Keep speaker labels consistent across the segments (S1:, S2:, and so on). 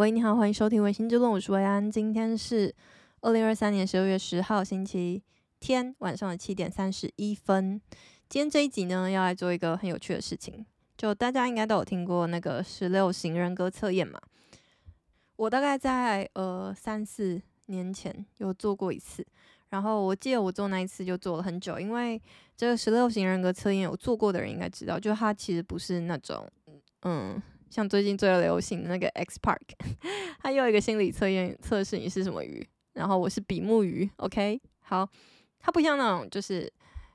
S1: 喂，你好，欢迎收听《微星之论》，我是维安。今天是二零二三年十二月十号星期天晚上的七点三十一分。今天这一集呢，要来做一个很有趣的事情。就大家应该都有听过那个十六型人格测验嘛？我大概在呃三四年前有做过一次，然后我记得我做那一次就做了很久，因为这个十六型人格测验有做过的人应该知道，就它其实不是那种嗯。像最近最流行的那个 X Park，它又一个心理测验测试你是什么鱼，然后我是比目鱼，OK，好，它不像那种就是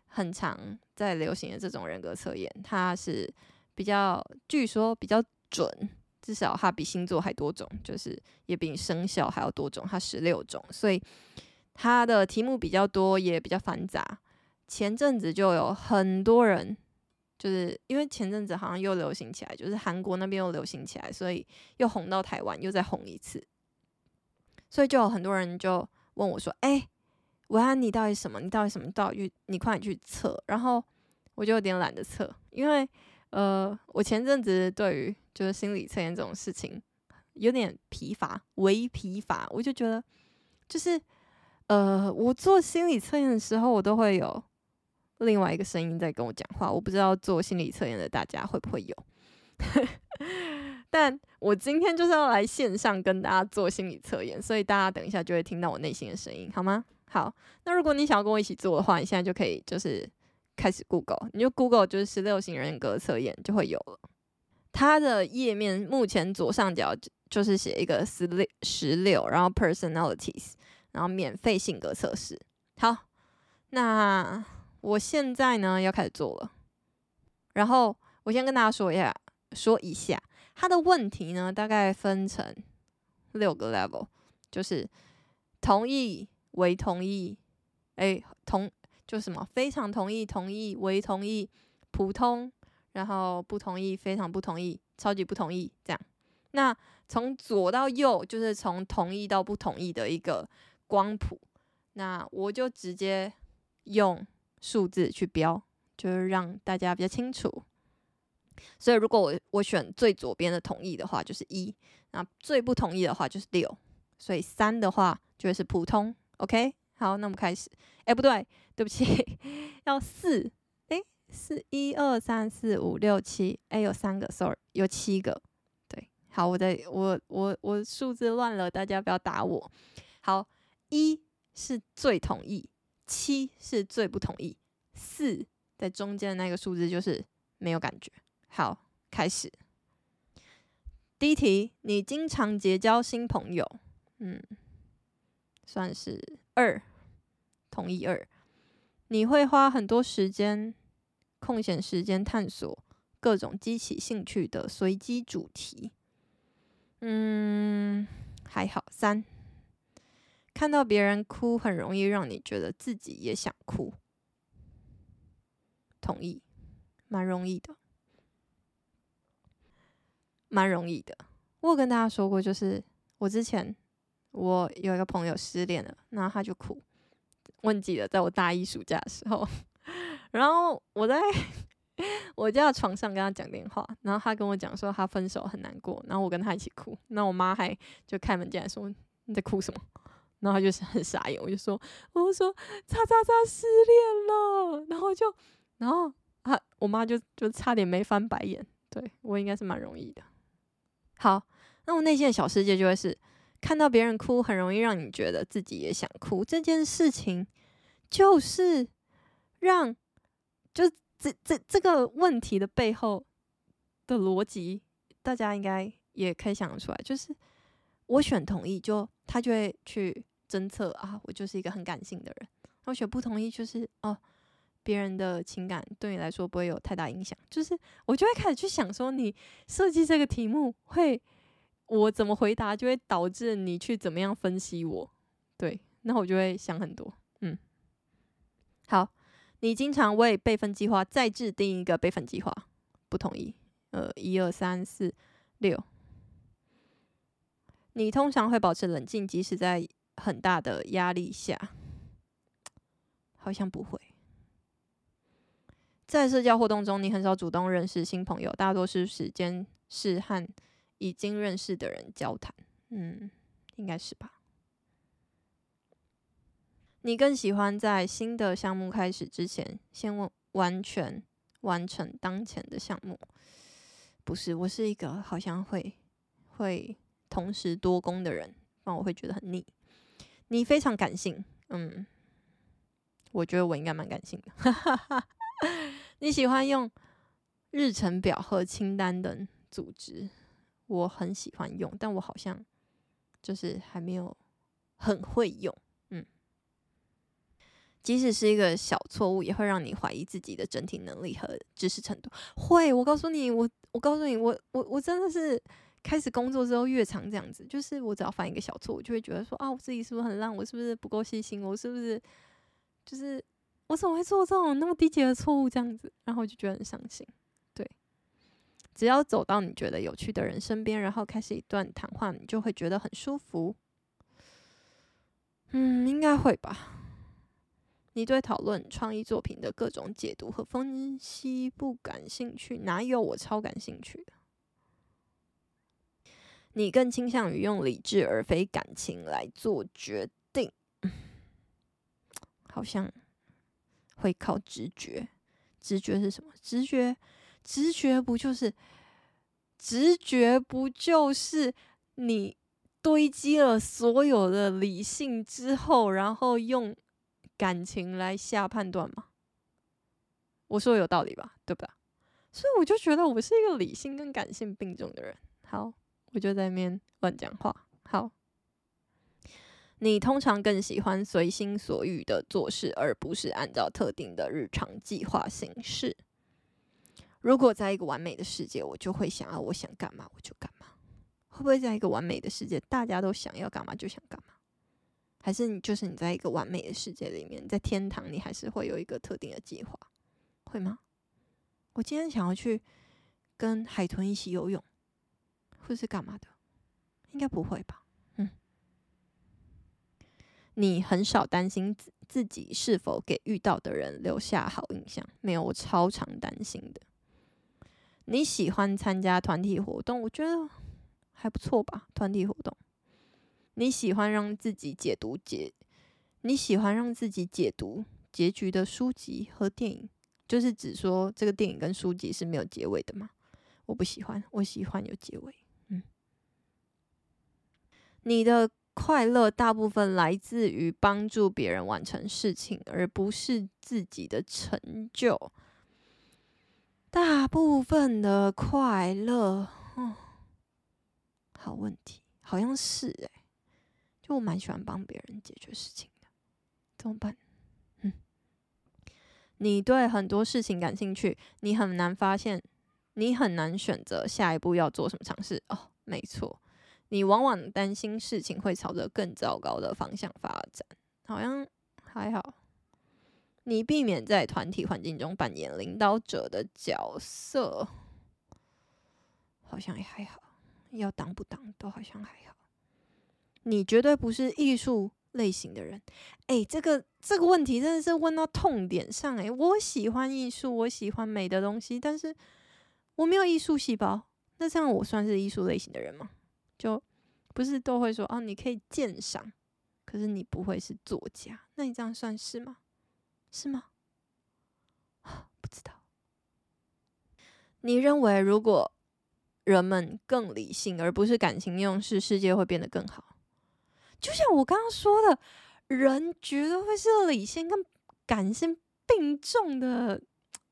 S1: 很常在流行的这种人格测验，它是比较据说比较准，至少它比星座还多种，就是也比生肖还要多种，它十六种，所以它的题目比较多，也比较繁杂。前阵子就有很多人。就是因为前阵子好像又流行起来，就是韩国那边又流行起来，所以又红到台湾，又再红一次。所以就有很多人就问我说：“哎、欸，维安，你到底什么？你到底什么？到底？你快点去测。”然后我就有点懒得测，因为呃，我前阵子对于就是心理测验这种事情有点疲乏，微疲乏。我就觉得，就是呃，我做心理测验的时候，我都会有。另外一个声音在跟我讲话，我不知道做心理测验的大家会不会有，但我今天就是要来线上跟大家做心理测验，所以大家等一下就会听到我内心的声音，好吗？好，那如果你想要跟我一起做的话，你现在就可以就是开始 Google，你就 Google 就是十六型人格测验就会有了。它的页面目前左上角就是写一个十六十六，然后 Personalities，然后免费性格测试。好，那。我现在呢要开始做了，然后我先跟大家说一下，说一下他的问题呢，大概分成六个 level，就是同意、为同意，哎，同就什么非常同意、同意、为同意、普通，然后不同意、非常不同意、超级不同意，这样。那从左到右就是从同意到不同意的一个光谱，那我就直接用。数字去标，就是让大家比较清楚。所以如果我我选最左边的同意的话，就是一；那最不同意的话就是六。所以三的话就是普通。OK，好，那我们开始。哎，不对，对不起，要四。哎，四一二三四五六七。哎，有三个，sorry，有七个。对，好，我在我我我数字乱了，大家不要打我。好，一是最同意。七是最不同意，四在中间的那个数字就是没有感觉。好，开始。第一题，你经常结交新朋友，嗯，算是二，同意二。你会花很多时间，空闲时间探索各种激起兴趣的随机主题，嗯，还好，三。看到别人哭，很容易让你觉得自己也想哭。同意，蛮容易的，蛮容易的。我有跟大家说过，就是我之前我有一个朋友失恋了，然后他就哭。忘记了，在我大一暑假的时候，然后我在 我家的床上跟他讲电话，然后他跟我讲说他分手很难过，然后我跟他一起哭。那我妈还就开门进来说，你在哭什么？然后他就是 很傻眼，我就说，我就说，叉叉叉失恋了，然后就，然后啊，我妈就就差点没翻白眼，对，我应该是蛮容易的。好，那我内心的小世界就会是，看到别人哭，很容易让你觉得自己也想哭。这件事情就是让，就这这这个问题的背后的逻辑，大家应该也可以想得出来，就是。我选同意，就他就会去侦测啊，我就是一个很感性的人。我选不同意，就是哦，别人的情感对你来说不会有太大影响。就是我就会开始去想说，你设计这个题目会，我怎么回答就会导致你去怎么样分析我。对，那我就会想很多。嗯，好，你经常为备份计划再制定一个备份计划，不同意。呃，一二三四六。你通常会保持冷静，即使在很大的压力下，好像不会。在社交活动中，你很少主动认识新朋友，大多数时间是和已经认识的人交谈。嗯，应该是吧。你更喜欢在新的项目开始之前，先完完全完成当前的项目？不是，我是一个好像会会同时多工的人，那我会觉得很腻。你非常感性，嗯，我觉得我应该蛮感性的。你喜欢用日程表和清单等组织，我很喜欢用，但我好像就是还没有很会用。嗯，即使是一个小错误，也会让你怀疑自己的整体能力和知识程度。会，我告诉你，我我告诉你，我我我真的是。开始工作之后越常这样子，就是我只要犯一个小错，我就会觉得说啊，我自己是不是很烂？我是不是不够细心？我是不是就是我怎么会做这种那么低级的错误？这样子，然后就觉得很伤心。对，只要走到你觉得有趣的人身边，然后开始一段谈话，你就会觉得很舒服。嗯，应该会吧。你对讨论创意作品的各种解读和分析不感兴趣？哪有？我超感兴趣的。你更倾向于用理智而非感情来做决定，好像会靠直觉。直觉是什么？直觉，直觉不就是直觉不就是你堆积了所有的理性之后，然后用感情来下判断吗？我说有道理吧，对吧？所以我就觉得我是一个理性跟感性并重的人。好。我就在那边乱讲话。好，你通常更喜欢随心所欲的做事，而不是按照特定的日常计划行事。如果在一个完美的世界，我就会想要我想干嘛我就干嘛。会不会在一个完美的世界，大家都想要干嘛就想干嘛？还是你就是你在一个完美的世界里面，在天堂，你还是会有一个特定的计划？会吗？我今天想要去跟海豚一起游泳。会是干嘛的？应该不会吧。嗯，你很少担心自自己是否给遇到的人留下好印象。没有，我超常担心的。你喜欢参加团体活动？我觉得还不错吧。团体活动，你喜欢让自己解读解？你喜欢让自己解读结局的书籍和电影？就是指说这个电影跟书籍是没有结尾的吗？我不喜欢，我喜欢有结尾。你的快乐大部分来自于帮助别人完成事情，而不是自己的成就。大部分的快乐，嗯，好问题，好像是诶，就我蛮喜欢帮别人解决事情的，怎么办？嗯，你对很多事情感兴趣，你很难发现，你很难选择下一步要做什么尝试。哦，没错。你往往担心事情会朝着更糟糕的方向发展，好像还好。你避免在团体环境中扮演领导者的角色，好像也还好。要当不当都好像还好。你绝对不是艺术类型的人。诶，这个这个问题真的是问到痛点上诶，我喜欢艺术，我喜欢美的东西，但是我没有艺术细胞。那这样我算是艺术类型的人吗？就不是都会说哦，你可以鉴赏，可是你不会是作家，那你这样算是吗？是吗？不知道。你认为如果人们更理性而不是感情用事，世界会变得更好？就像我刚刚说的，人绝对会是理性跟感性并重的。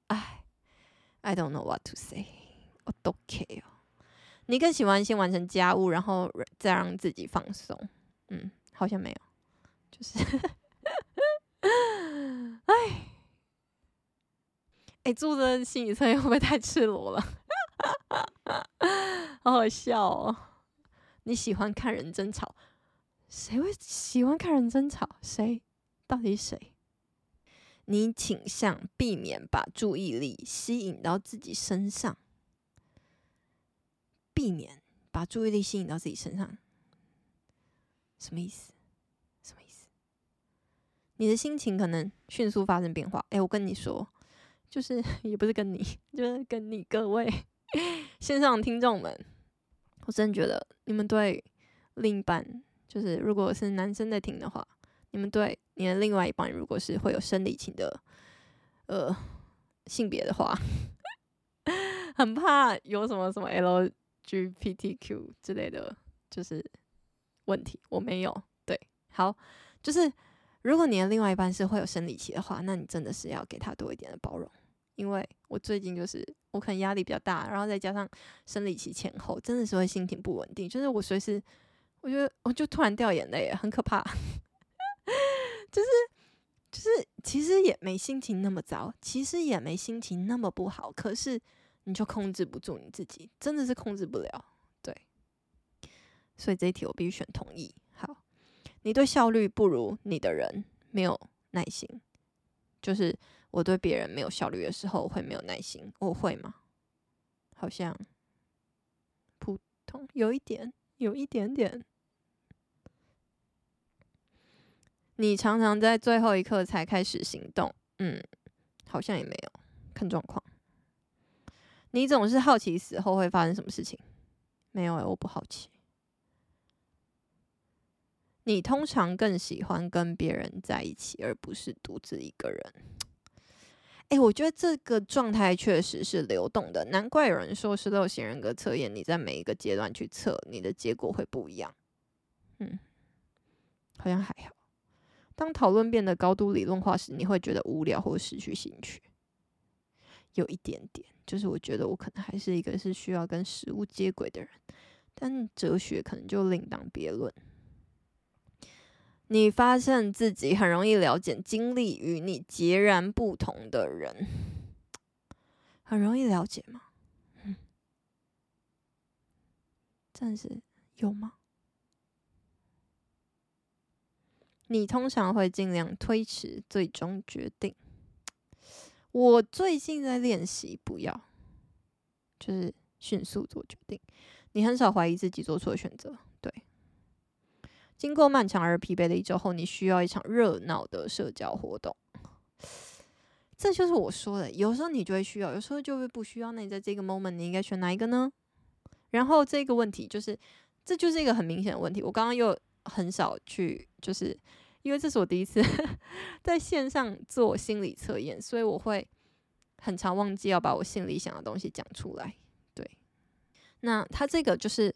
S1: 哎，I don't know what to say，我都 care。你更喜欢先完成家务，然后再让自己放松？嗯，好像没有，就是，哎，哎，做的心理测验会不会太赤裸了？好好笑哦！你喜欢看人争吵？谁会喜欢看人争吵？谁？到底谁？你倾向避免把注意力吸引到自己身上？避免把注意力吸引到自己身上，什么意思？什么意思？你的心情可能迅速发生变化。哎，我跟你说，就是 也不是跟你，就是跟你各位 线上听众们，我真的觉得你们对另一半，就是如果是男生在听的话，你们对你的另外一半，如果是会有生理情的，呃，性别的话，很怕有什么什么 L LGBTQ 之类的就是问题。我没有，对，好，就是如果你的另外一半是会有生理期的话，那你真的是要给他多一点的包容。因为我最近就是我可能压力比较大，然后再加上生理期前后，真的是会心情不稳定。就是我随时，我觉得我就突然掉眼泪，很可怕。就 是就是，其实也没心情那么糟，其实也没心情那么不好，可是你就控制不住你自己，真的是控制不了。对，所以这一题我必须选同意。好，你对效率不如你的人没有耐心，就是。我对别人没有效率的时候，会没有耐心。我会吗？好像普通，有一点，有一点点。你常常在最后一刻才开始行动，嗯，好像也没有，看状况。你总是好奇死后会发生什么事情，没有欸，我不好奇。你通常更喜欢跟别人在一起，而不是独自一个人。哎，我觉得这个状态确实是流动的，难怪有人说十六型人格测验，你在每一个阶段去测，你的结果会不一样。嗯，好像还好。当讨论变得高度理论化时，你会觉得无聊或失去兴趣。有一点点，就是我觉得我可能还是一个是需要跟食物接轨的人，但哲学可能就另当别论。你发现自己很容易了解经历与你截然不同的人，很容易了解吗？嗯，暂时有吗？你通常会尽量推迟最终决定。我最近在练习不要，就是迅速做决定。你很少怀疑自己做错选择，对。经过漫长而疲惫的一周后，你需要一场热闹的社交活动。这就是我说的，有时候你就会需要，有时候就会不需要。那你在这个 moment，你应该选哪一个呢？然后这个问题就是，这就是一个很明显的问题。我刚刚又很少去，就是因为这是我第一次 在线上做心理测验，所以我会很常忘记要把我心里想的东西讲出来。对，那他这个就是。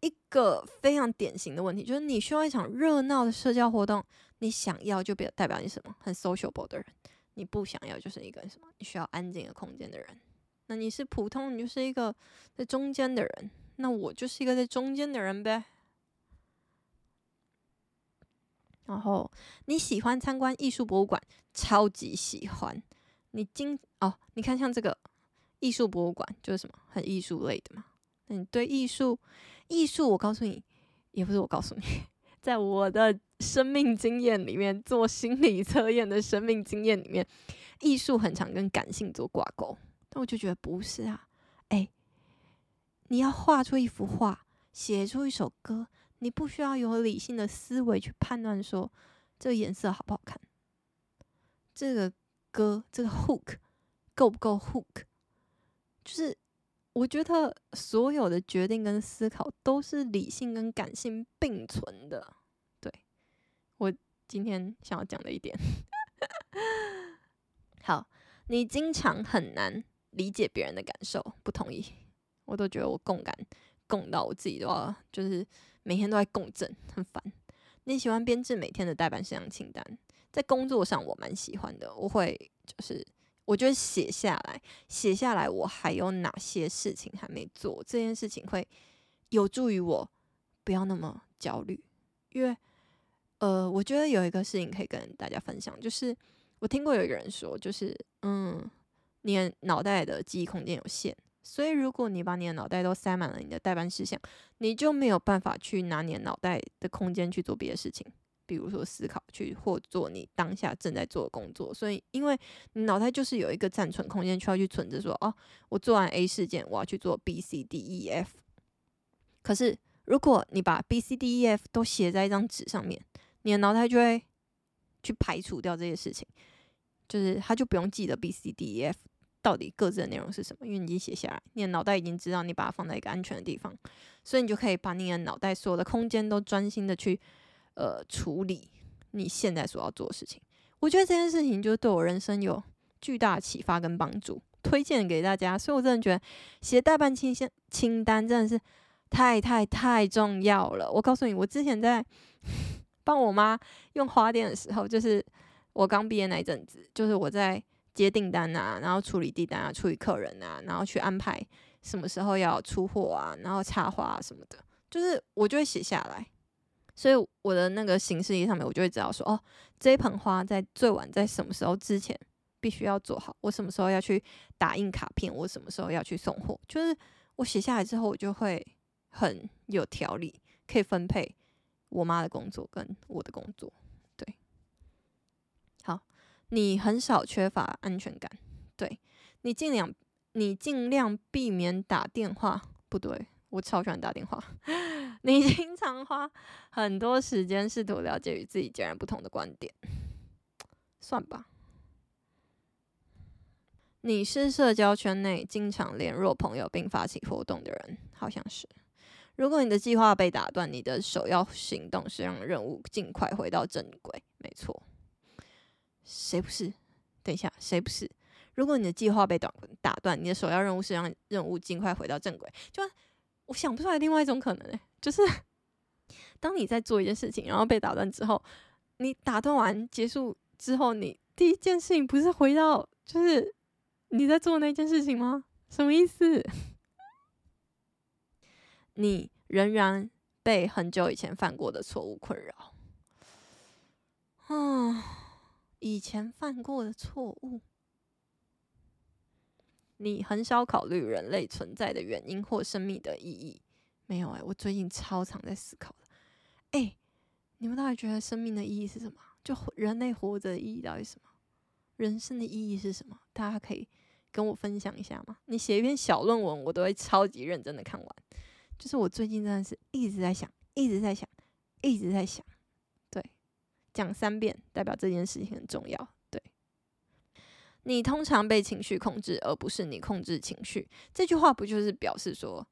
S1: 一个非常典型的问题，就是你需要一场热闹的社交活动，你想要就表代表你什么？很 sociable 的人，你不想要就是一个什么？你需要安静的空间的人。那你是普通，你就是一个在中间的人。那我就是一个在中间的人呗。然后你喜欢参观艺术博物馆，超级喜欢。你经哦，你看像这个艺术博物馆就是什么？很艺术类的嘛。那你对艺术？艺术，我告诉你，也不是我告诉你，在我的生命经验里面，做心理测验的生命经验里面，艺术很常跟感性做挂钩。但我就觉得不是啊，哎，你要画出一幅画，写出一首歌，你不需要有理性的思维去判断说这个颜色好不好看，这个歌这个 hook 够不够 hook，就是。我觉得所有的决定跟思考都是理性跟感性并存的。对，我今天想要讲的一点。好，你经常很难理解别人的感受，不同意。我都觉得我共感共到我自己都要，就是每天都在共振，很烦。你喜欢编制每天的待办事项清单，在工作上我蛮喜欢的，我会就是。我觉得写下来，写下来，我还有哪些事情还没做？这件事情会有助于我不要那么焦虑。因为，呃，我觉得有一个事情可以跟大家分享，就是我听过有一个人说，就是嗯，你脑袋的记忆空间有限，所以如果你把你的脑袋都塞满了你的待办事项，你就没有办法去拿你的脑袋的空间去做别的事情。比如说思考去或做你当下正在做的工作，所以因为你脑袋就是有一个暂存空间，需要去存着说哦，我做完 A 事件，我要去做 B、C、D、E、F。可是如果你把 B、C、D、E、F 都写在一张纸上面，你的脑袋就会去排除掉这些事情，就是他就不用记得 B、C、D、E、F 到底各自的内容是什么，因为你已经写下来，你的脑袋已经知道你把它放在一个安全的地方，所以你就可以把你的脑袋所有的空间都专心的去呃处理你现在所要做的事情。我觉得这件事情就是对我人生有巨大的启发跟帮助，推荐给大家。所以我真的觉得写待办清单清单真的是太太太重要了。我告诉你，我之前在帮我妈用花店的时候，就是我刚毕业那一阵子，就是我在接订单啊，然后处理订单啊，处理客人啊，然后去安排什么时候要出货啊，然后插花啊什么的，就是我就会写下来。所以我的那个行事历上面，我就会知道说，哦，这一盆花在最晚在什么时候之前必须要做好。我什么时候要去打印卡片？我什么时候要去送货？就是我写下来之后，我就会很有条理，可以分配我妈的工作跟我的工作。你很少缺乏安全感，对，你尽量你尽量避免打电话，不对。我超喜欢打电话。你经常花很多时间试图了解与自己截然不同的观点，算吧。你是社交圈内经常联络朋友并发起活动的人，好像是。如果你的计划被打断，你的首要行动是让任务尽快回到正轨。没错。谁不是？等一下，谁不是？如果你的计划被打打断，你的首要任务是让任务尽快回到正轨，就。我想不出来另外一种可能诶，就是 当你在做一件事情，然后被打断之后，你打断完结束之后，你第一件事情不是回到就是你在做那件事情吗？什么意思？你仍然被很久以前犯过的错误困扰。嗯，以前犯过的错误。你很少考虑人类存在的原因或生命的意义，没有哎、我最近超常在思考的。哎、你们到底觉得生命的意义是什么？就人类活着的意义到底是什么？人生的意义是什么？大家可以跟我分享一下吗？你写一篇小论文，我都会超级认真的看完。就是我最近真的是一直在想，一直在想，一直在想。讲三遍代表这件事情很重要。对你通常被情绪控制，而不是你控制情绪。这句话不就是表示说，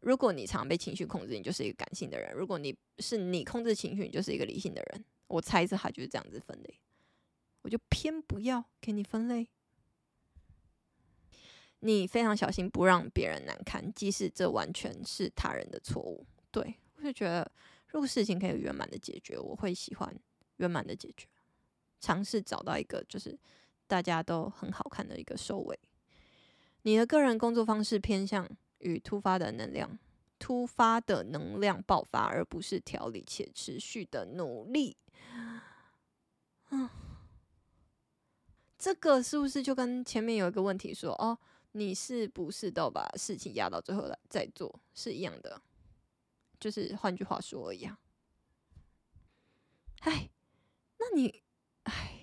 S1: 如果你常被情绪控制，你就是一个感性的人；如果你是你控制情绪，你就是一个理性的人。我猜测他就是这样子分类。我就偏不要给你分类。你非常小心不让别人难堪，即使这完全是他人的错误。对，我就觉得，如果事情可以圆满的解决，我会喜欢圆满的解决，尝试找到一个就是。大家都很好看的一个收尾。你的个人工作方式偏向于突发的能量，突发的能量爆发，而不是调理且持续的努力。嗯，这个是不是就跟前面有一个问题说，哦，你是不是都把事情压到最后来再做是一样的？就是换句话说一样。哎，你，哎。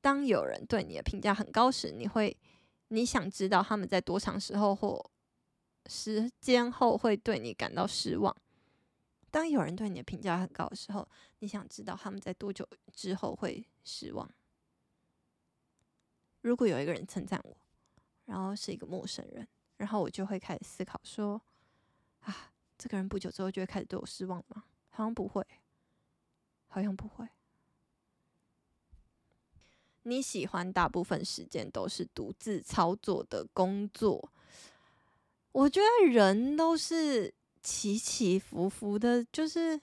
S1: 当有人对你的评价很高时，你会，你想知道他们在多长时候或时间后会对你感到失望。当有人对你的评价很高的时候，你想知道他们在多久之后会失望。如果有一个人称赞我，然后是一个陌生人，然后我就会开始思考说，啊，这个人不久之后就会开始对我失望吗？好像不会，好像不会。你喜欢大部分时间都是独自操作的工作？我觉得人都是起起伏伏的，就是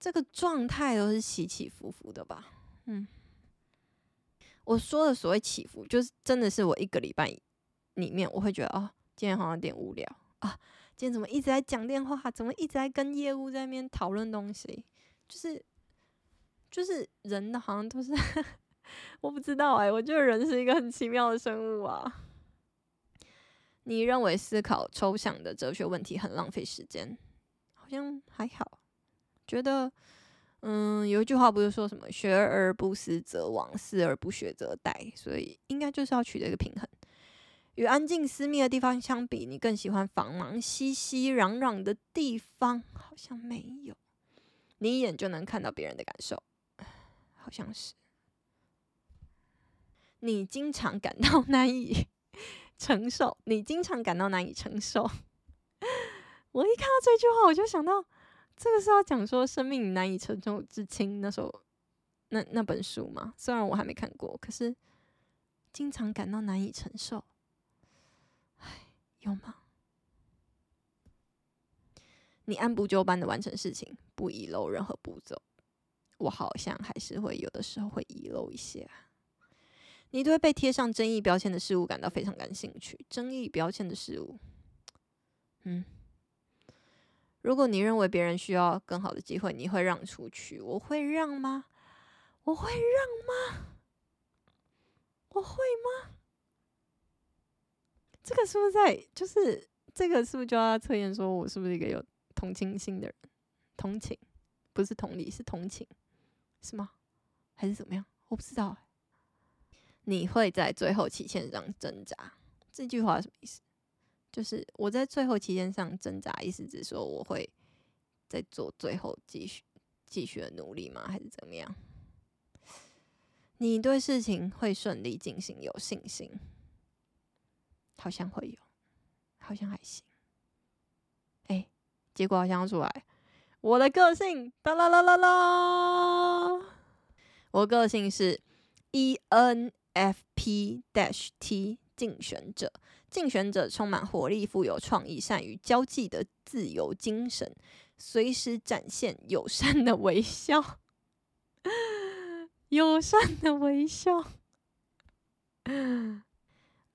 S1: 这个状态都是起起伏伏的吧。嗯，我说的所谓起伏，就是真的是我一个礼拜里面，我会觉得哦，今天好像有点无聊啊，今天怎么一直在讲电话，怎么一直在跟业务在那边讨论东西，就是就是人的好像都是。我不知道哎、我觉得人是一个很奇妙的生物啊。你认为思考抽象的哲学问题很浪费时间？好像还好。觉得，嗯，有一句话不是说什么“学而不思则罔，思而不学则殆”，所以应该就是要取得一个平衡。与安静私密的地方相比，你更喜欢繁忙熙熙攘攘的地方？好像没有。你一眼就能看到别人的感受，好像是。你经常感到 难以承受，你经常感到难以承受。我一看到这句话，我就想到，这个是要讲说生命难以承受之轻那首那那本书嘛。虽然我还没看过，可是经常感到难以承受，唉，有吗？你按部就班的完成事情，不遗漏任何步骤。我好像还是会有的时候会遗漏一些。你对被贴上争议标签的事物感到非常感兴趣。争议标签的事物，嗯，如果你认为别人需要更好的机会，你会让出去。我会让吗？我会让吗？我会吗？这个是不是在？就是这个是不是就要测验说我是不是一个有同情心的人？同情不是同理，是同情，是吗？还是怎么样？我不知道。你会在最后期限上挣扎，这句话什么意思？就是我在最后期限上挣扎，意思是说我会在做最后继续继续的努力吗？还是怎么样？你对事情会顺利进行有信心？好像会有，好像还行。哎，结果好像要出来，我的个性哒啦啦啦啦，我个性是 EN。FP-T 竞选者，竞选者充满活力、富有创意、善于交际的自由精神，随时展现友善的微笑，友善的微笑。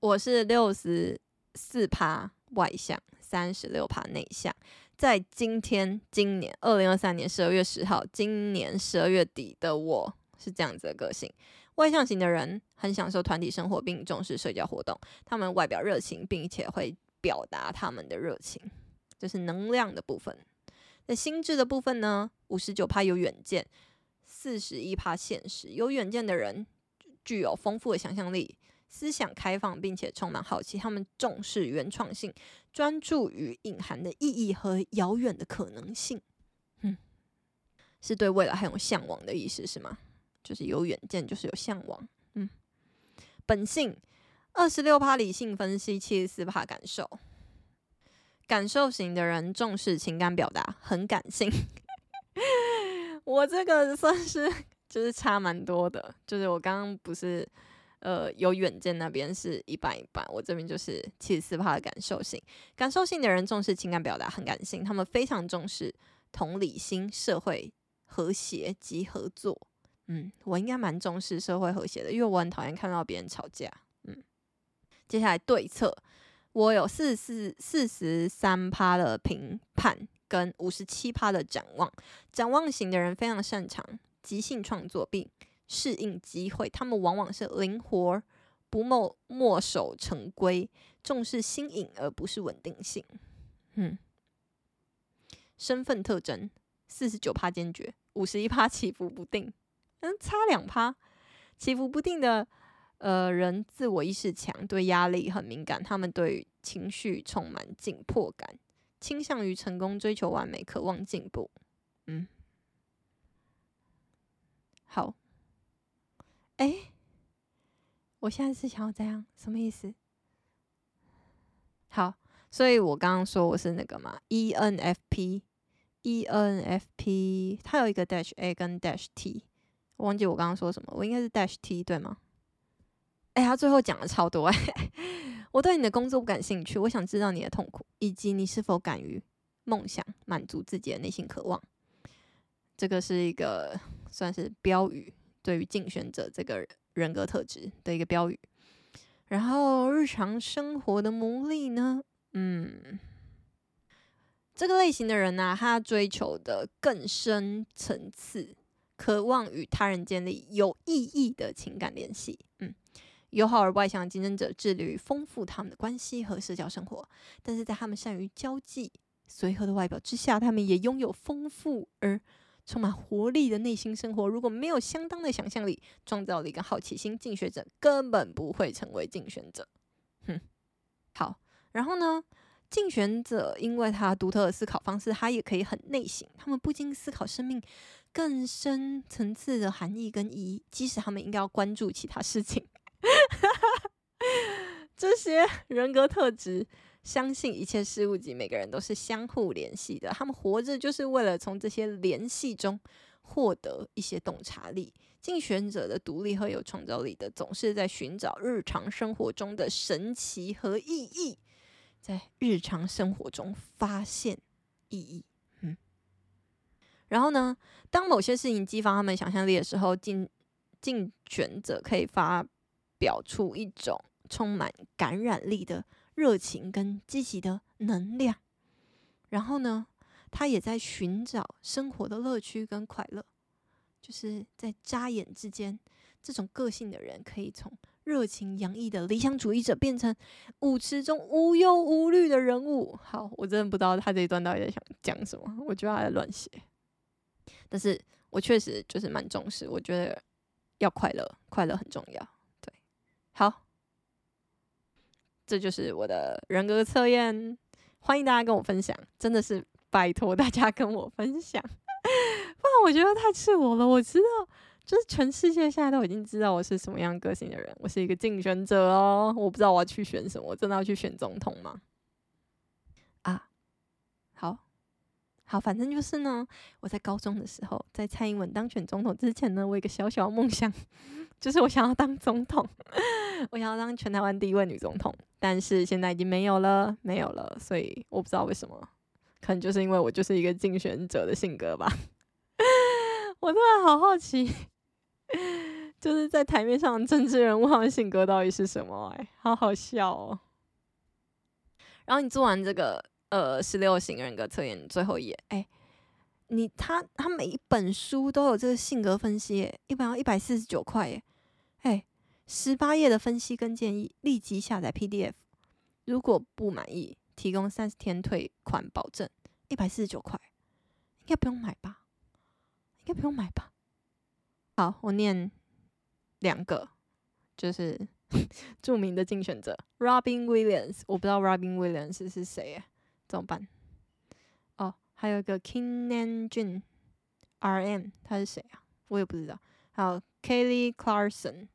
S1: 我是六十四趴外向，三十六趴内向。在今天，今年二零二三年十二月十号，今年十二月底的我是这样子的个性。外向型的人很享受团体生活，并重视社交活动。他们外表热情，并且会表达他们的热情，这是能量的部分。那心智的部分呢？五十九趴有远见，四十一趴现实。有远见的人具有丰富的想象力，思想开放，并且充满好奇。他们重视原创性，专注于隐含的意义和遥远的可能性。嗯，是对未来很有向往的意思，是吗？就是有远见，就是有向往。嗯，本性二十六趴理性分析，七十四趴感受。感受型的人重视情感表达，很感性。我这个算是 就是差蛮多的，就是我刚刚不是呃有远见那边是一半一半，我这边就是七十四趴的感受性。感受性的人重视情感表达，很感性，他们非常重视同理心、社会和谐及合作。嗯，我应该蛮重视社会和谐的，因为我很讨厌看到别人吵架。嗯，接下来对策，我有四四四十三趴的评判跟五十七趴的展望。展望型的人非常擅长即兴创作并适应机会，他们往往是灵活不墨墨守成规，重视新颖而不是稳定性。嗯，身份特征四十九趴坚决，五十一趴起伏不定。嗯，差两趴，起伏不定的呃人，自我意识强，对压力很敏感。他们对情绪充满紧迫感，倾向于成功，追求完美，渴望进步。嗯，好。哎、我现在是想要这样，什么意思？好，所以我刚刚说我是那个嘛，ENFP，ENFP，它有一个 dash A 跟 dash T。我忘记我刚刚说什么，我应该是 dash T 对吗？哎、欸，他最后讲了超多哎、我对你的工作不感兴趣，我想知道你的痛苦，以及你是否敢于梦想，满足自己的内心渴望。这个是一个算是标语，对于竞选者这个人格特质的一个标语。然后日常生活的魔力呢？嗯，这个类型的人呢、他追求的更深层次。渴望与他人建立有意义的情感联系，嗯，友好而外向的竞争者致力于丰富他们的关系和社交生活，但是在他们善于交际、随和的外表之下，他们也拥有丰富而充满活力的内心生活。如果没有相当的想象力、创造力跟好奇心，竞选者根本不会成为竞选者。哼，好，然后呢？竞选者因为他独特的思考方式，他也可以很内省。他们不禁思考生命更深层次的含义跟意义，即使他们应该要关注其他事情。这些人格特质，相信一切事物及每个人都是相互联系的。他们活着就是为了从这些联系中获得一些洞察力。竞选者的独立和有创造力的，总是在寻找日常生活中的神奇和意义，在日常生活中发现意义。嗯，然后呢，当某些事情激发他们想象力的时候，竞竞选者可以发表出一种充满感染力的热情跟积极的能量。然后呢，他也在寻找生活的乐趣跟快乐。就是在眨眼之间，这种个性的人可以从热情洋溢的理想主义者变成舞池中无忧无虑的人物。好，我真的不知道他这一段到底在想讲什么，我觉得他在乱写。但是我确实就是蛮重视，我觉得要快乐，快乐很重要。对，好，这就是我的人格测验，欢迎大家跟我分享，真的是拜托大家跟我分享。不然我觉得太赤裸了。我知道，就是全世界现在都已经知道我是什么样个性的人。我是一个竞选者哦，我不知道我要去选什么。我真的要去选总统吗？啊，好，好，反正就是呢。我在高中的时候，在蔡英文当选总统之前呢，我有一个小小梦想，就是我想要当总统，我想要当全台湾第一位女总统。但是现在已经没有了，没有了。所以我不知道为什么，可能就是因为我就是一个竞选者的性格吧。我突然好好奇，就是在台面上政治人物他们性格到底是什么？哎，好好笑哦。然后你做完这个呃十六型人格测验最后一页，哎，你他他每一本书都有这个性格分析，一本要一百四十九块，哎，哎，十八页的分析跟建议，立即下载 PDF。如果不满意，提供三十天退款保证，一百四十九块，应该不用买吧？应该不用买吧。好，我念两个，就是 著名的竞选者 Robin Williams，我不知道 Robin Williams 是谁耶，怎么办？哦，还有一个 Keenan Jun RM，他是谁啊？我也不知道。还有 Kelly Clarkson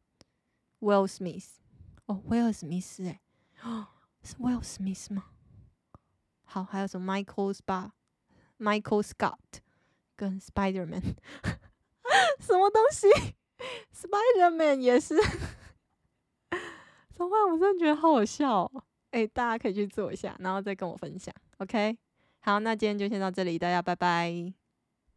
S1: Clarkson，Will Smith，哦，威尔史密斯，哎，哦，是威尔史密斯吗？好，还有什么 Michael Spa，Michael Scott。跟 Spider-Man 什么东西？Spider-Man 也是，怎么办？我真的觉得好好笑哦。哎，大家可以去做一下，然后再跟我分享。OK，好，那今天就先到这里，大家拜拜。